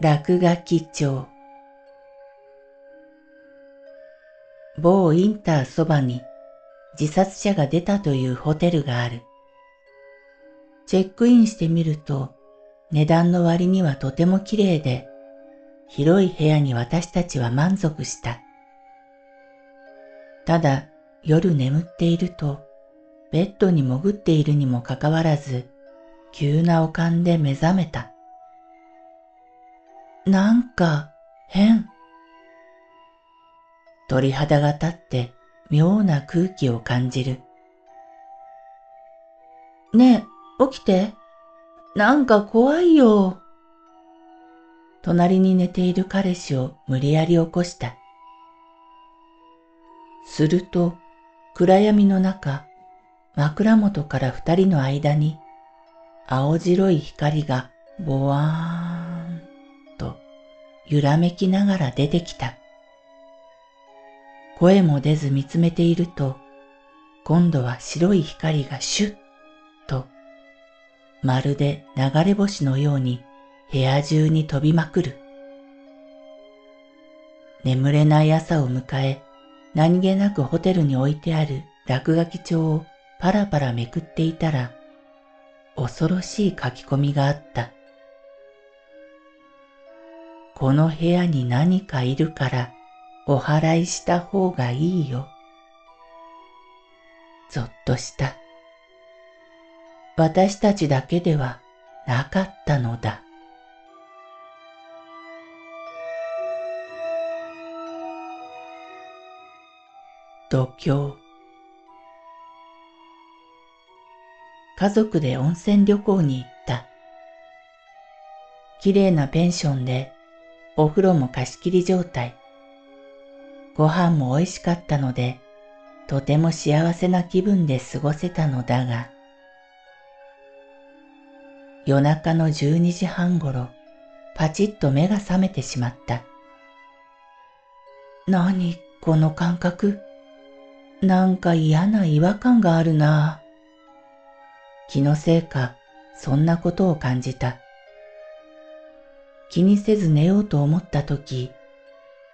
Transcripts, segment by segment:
落書き帳某インターそばに自殺者が出たというホテルがある。チェックインしてみると値段の割にはとても綺麗で広い部屋に私たちは満足した。ただ夜眠っているとベッドに潜っているにもかかわらず急な悪感で目覚めた。なんか変。鳥肌が立って妙な空気を感じる。ねえ、起きて。なんか怖いよ。隣に寝ている彼氏を無理やり起こした。すると、暗闇の中、枕元から二人の間に、青白い光がぼわーん揺らめきながら出てきた。声も出ず見つめていると、今度は白い光がシュッと、まるで流れ星のように部屋中に飛びまくる。眠れない朝を迎え、何気なくホテルに置いてある落書き帳をパラパラめくっていたら、恐ろしい書き込みがあった。この部屋に何かいるからお祓いした方がいいよ。ぞっとした。私たちだけではなかったのだ。度胸家族で温泉旅行に行った。綺麗なペンションでお風呂も貸し切り状態。ご飯も美味しかったので、とても幸せな気分で過ごせたのだが、夜中の12時半ごろ、パチッと目が覚めてしまった。何この感覚？なんか嫌な違和感があるな。気のせいか、そんなことを感じた。気にせず寝ようと思った時、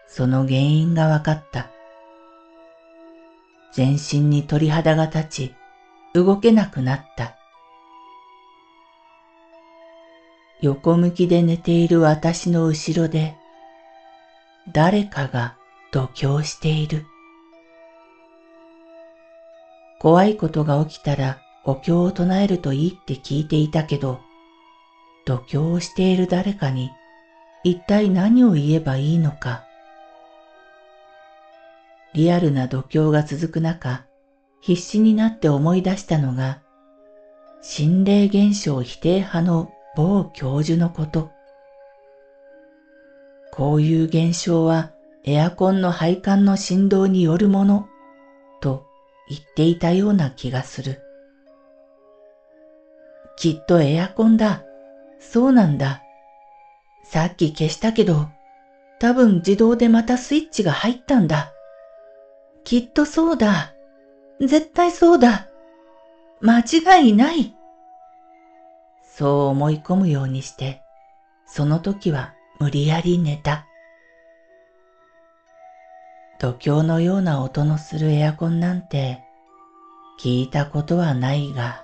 その原因が分かった。全身に鳥肌が立ち、動けなくなった。横向きで寝ている私の後ろで、誰かが度胸している。怖いことが起きたらお経を唱えるといいって聞いていたけど、度胸をしている誰かに一体何を言えばいいのか。リアルな度胸が続く中、必死になって思い出したのが、心霊現象否定派の某教授のこと。こういう現象はエアコンの配管の振動によるものと言っていたような気がする。きっとエアコンだ。そうなんだ。さっき消したけど、多分自動でまたスイッチが入ったんだ。きっとそうだ。絶対そうだ。間違いない。そう思い込むようにして、その時は無理やり寝た。度胸のような音のするエアコンなんて聞いたことはないが、